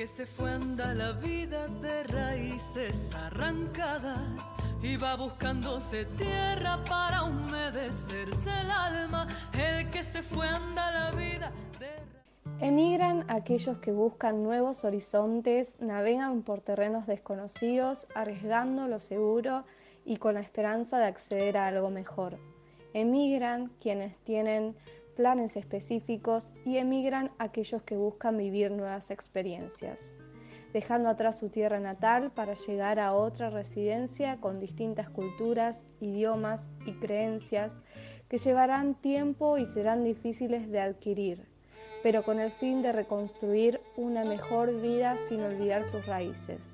que se fue anda la vida de raíces arrancadas y va buscándose tierra para humedecerse el alma. El que se fue anda la vida de Emigran aquellos que buscan nuevos horizontes, navegan por terrenos desconocidos, arriesgando lo seguro y con la esperanza de acceder a algo mejor. Emigran quienes tienen planes específicos y emigran aquellos que buscan vivir nuevas experiencias, dejando atrás su tierra natal para llegar a otra residencia con distintas culturas, idiomas y creencias que llevarán tiempo y serán difíciles de adquirir, pero con el fin de reconstruir una mejor vida sin olvidar sus raíces.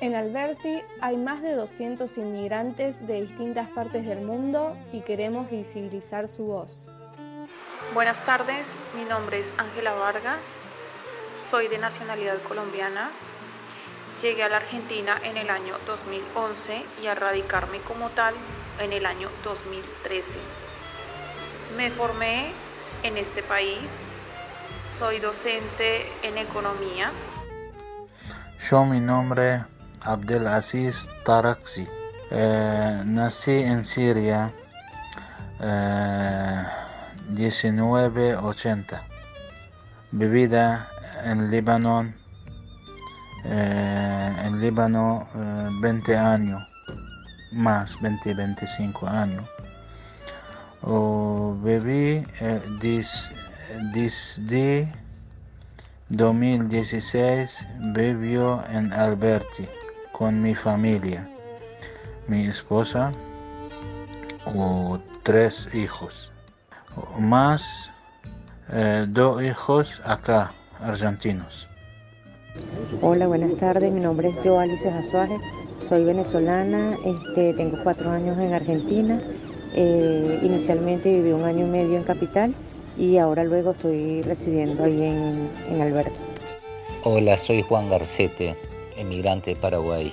En Alberti hay más de 200 inmigrantes de distintas partes del mundo y queremos visibilizar su voz. Buenas tardes, mi nombre es Ángela Vargas, soy de nacionalidad colombiana. Llegué a la Argentina en el año 2011 y a radicarme como tal en el año 2013. Me formé en este país, soy docente en economía. Yo mi nombre Abdelaziz Taraksi. Eh, nací en Siria eh, 1980. Vivida en Líbano, eh, en Líbano 20 años, más 20, 25 años. O viví desde 2016 vivió en Alberti con mi familia, mi esposa o tres hijos, más eh, dos hijos acá, argentinos. Hola, buenas tardes. Mi nombre es Joalice Azuaje. Soy venezolana. Este, tengo cuatro años en Argentina. Eh, inicialmente viví un año y medio en Capital y ahora luego estoy residiendo ahí en, en Alberti. Hola, soy Juan Garcete emigrante de Paraguay.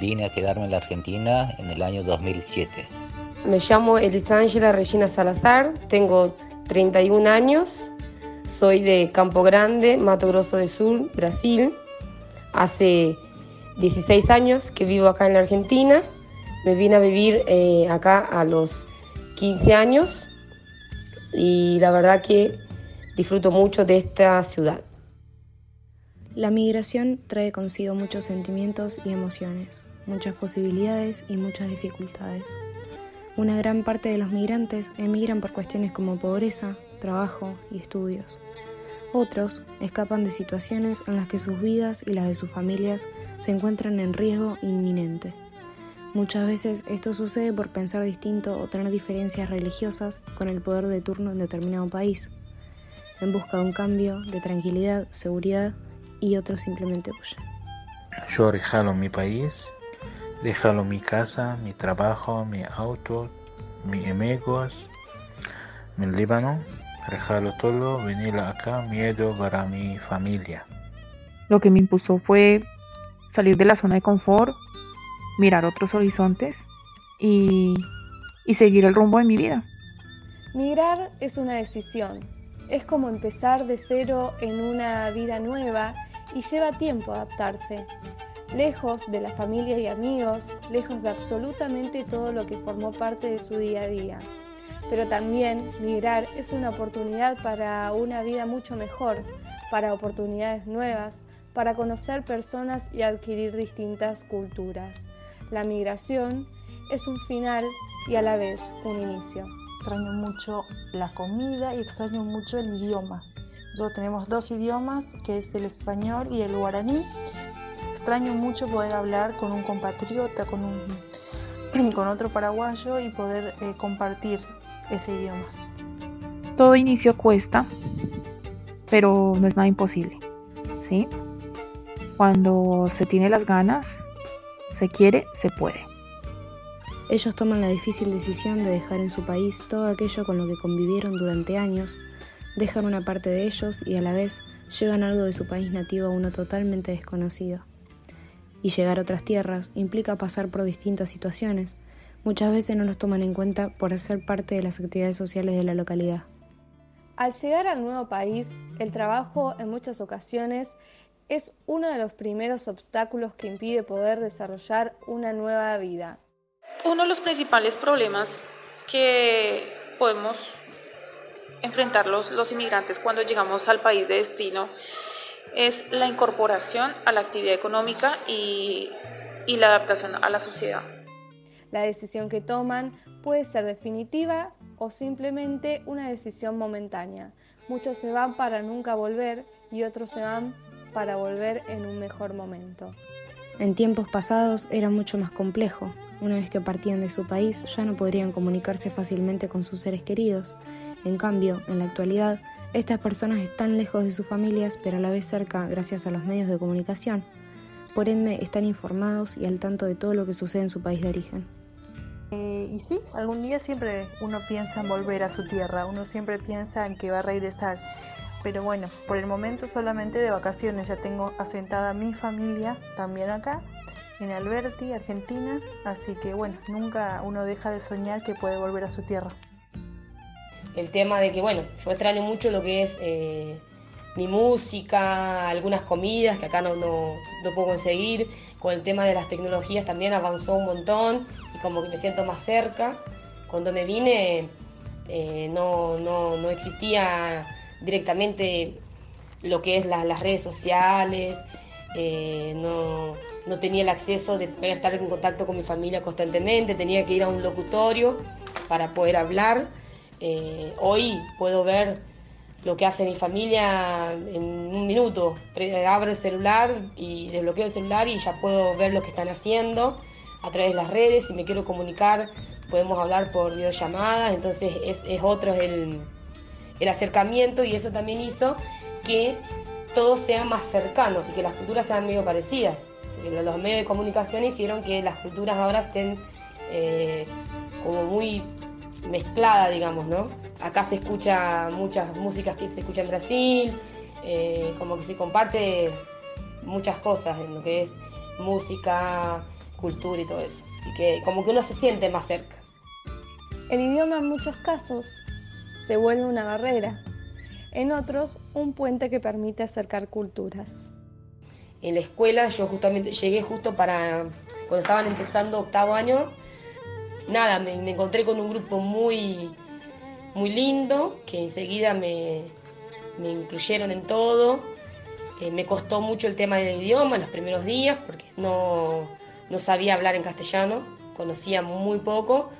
Vine a quedarme en la Argentina en el año 2007. Me llamo Elisângela Regina Salazar, tengo 31 años, soy de Campo Grande, Mato Grosso del Sur, Brasil. Hace 16 años que vivo acá en la Argentina. Me vine a vivir eh, acá a los 15 años y la verdad que disfruto mucho de esta ciudad. La migración trae consigo muchos sentimientos y emociones, muchas posibilidades y muchas dificultades. Una gran parte de los migrantes emigran por cuestiones como pobreza, trabajo y estudios. Otros escapan de situaciones en las que sus vidas y las de sus familias se encuentran en riesgo inminente. Muchas veces esto sucede por pensar distinto o tener diferencias religiosas con el poder de turno en determinado país, en busca de un cambio, de tranquilidad, seguridad y otros simplemente huyen. Yo regalo mi país, regalo mi casa, mi trabajo, mi auto, mis amigos, mi Líbano, regalo todo, venir acá, miedo para mi familia. Lo que me impuso fue salir de la zona de confort, mirar otros horizontes y, y seguir el rumbo de mi vida. Migrar es una decisión, es como empezar de cero en una vida nueva y lleva tiempo adaptarse. Lejos de la familia y amigos, lejos de absolutamente todo lo que formó parte de su día a día. Pero también migrar es una oportunidad para una vida mucho mejor, para oportunidades nuevas, para conocer personas y adquirir distintas culturas. La migración es un final y a la vez un inicio. Extraño mucho la comida y extraño mucho el idioma. Nosotros tenemos dos idiomas, que es el español y el guaraní. Extraño mucho poder hablar con un compatriota, con, un, con otro paraguayo y poder eh, compartir ese idioma. Todo inicio cuesta, pero no es nada imposible. ¿sí? Cuando se tiene las ganas, se quiere, se puede. Ellos toman la difícil decisión de dejar en su país todo aquello con lo que convivieron durante años dejan una parte de ellos y a la vez llevan algo de su país nativo a uno totalmente desconocido. Y llegar a otras tierras implica pasar por distintas situaciones. Muchas veces no los toman en cuenta por ser parte de las actividades sociales de la localidad. Al llegar al nuevo país, el trabajo en muchas ocasiones es uno de los primeros obstáculos que impide poder desarrollar una nueva vida. Uno de los principales problemas que podemos enfrentar los, los inmigrantes cuando llegamos al país de destino es la incorporación a la actividad económica y, y la adaptación a la sociedad. La decisión que toman puede ser definitiva o simplemente una decisión momentánea. Muchos se van para nunca volver y otros se van para volver en un mejor momento. En tiempos pasados era mucho más complejo. Una vez que partían de su país ya no podrían comunicarse fácilmente con sus seres queridos. En cambio, en la actualidad, estas personas están lejos de sus familias, pero a la vez cerca gracias a los medios de comunicación. Por ende, están informados y al tanto de todo lo que sucede en su país de origen. Eh, y sí, algún día siempre uno piensa en volver a su tierra, uno siempre piensa en que va a regresar. Pero bueno, por el momento solamente de vacaciones, ya tengo asentada mi familia también acá, en Alberti, Argentina, así que bueno, nunca uno deja de soñar que puede volver a su tierra el tema de que, bueno, yo extraño mucho lo que es eh, mi música, algunas comidas que acá no, no, puedo conseguir. Con el tema de las tecnologías también avanzó un montón y como que me siento más cerca. Cuando me vine eh, no, no, existía directamente lo que es las redes sociales, eh, no, no, tenía el acceso de poder estar en contacto con mi familia constantemente, tenía que ir a un locutorio para poder hablar eh, hoy puedo ver lo que hace mi familia en un minuto. Abro el celular y desbloqueo el celular y ya puedo ver lo que están haciendo a través de las redes. Si me quiero comunicar, podemos hablar por videollamadas. Entonces es, otro el, el acercamiento y eso también hizo que todo sea más cercano y que las culturas sean medio parecidas. Los medios de comunicación hicieron que las culturas ahora estén eh, como muy mezclada, digamos, ¿no? Acá se escucha muchas músicas que se escuchan en Brasil, eh, como que se comparte muchas cosas en lo que es música, cultura y todo eso. Así que como que uno se siente más cerca. El idioma en muchos casos se vuelve una barrera, en otros un puente que permite acercar culturas. En la escuela yo justamente llegué justo para cuando estaban empezando octavo año, nada, me, encontré con un grupo muy, muy lindo, que enseguida me, incluyeron en todo. Eh, me costó mucho el tema del idioma los primeros días, porque no, sabía hablar en castellano, conocía muy poco.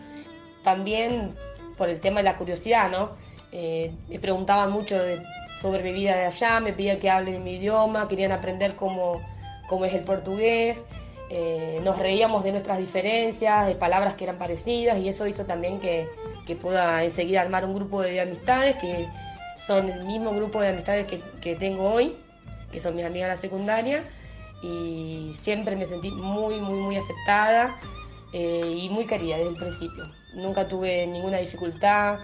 También por el tema de la curiosidad, ¿no? Eh, me preguntaban mucho sobre mi vida de allá, me pedían que hable mi idioma, querían aprender cómo, cómo es el portugués. Eh, nos reíamos de nuestras diferencias, de palabras que eran parecidas y eso hizo también que, pueda enseguida armar un grupo de amistades que son el mismo grupo de amistades que, tengo hoy, que son mis amigas de la secundaria y siempre me sentí muy, muy, muy aceptada eh, y muy querida desde el principio. Nunca tuve ninguna dificultad,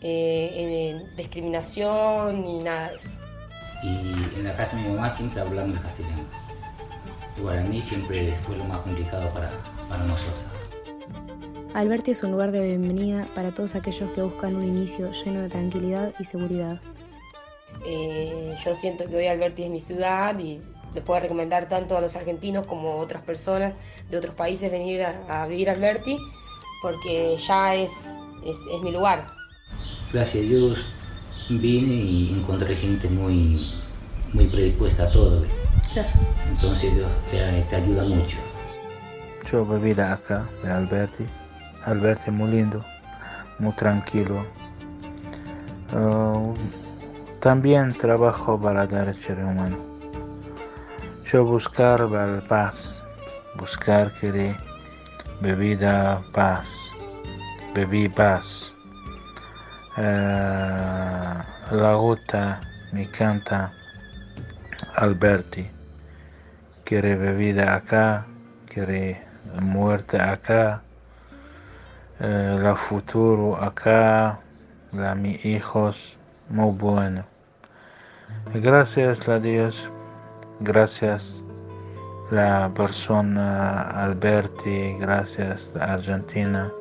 eh, en discriminación ni nada de eso. Y en la casa de mi mamá siempre hablamos castellano el guaraní siempre fue lo más complicado para, para nosotros. Alberti es un lugar de bienvenida para todos aquellos que buscan un inicio lleno de tranquilidad y seguridad. Eh, yo siento que hoy Alberti es mi ciudad y le puedo recomendar tanto a los argentinos como a otras personas de otros países venir a, vivir a Alberti porque ya es, es, es, mi lugar. Gracias a Dios vine y encontré gente muy, muy predispuesta a todo. Entonces Dios te, ayuda mucho. Yo viví acá, de Alberti. Alberti muy lindo, muy tranquilo. Uh, también trabajo para derechos humanos. Yo buscar la paz, buscar querer bebida paz, bebí paz. Uh, la gota me canta Alberti quiere bebida acá, quiere muerte acá, eh, la futuro acá, la mis hijos, muy bueno. Gracias a Dios, gracias la persona Alberti, gracias Argentina.